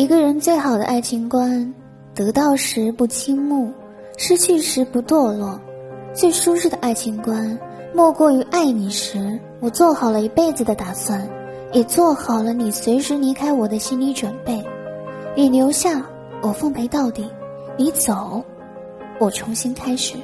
一个人最好的爱情观得到时不倾慕失去时不堕落最舒适的爱情观莫过于爱你时我做好了一辈子的打算也做好了你随时离开我的心理准备你留下我奉陪到底你走我重新开始。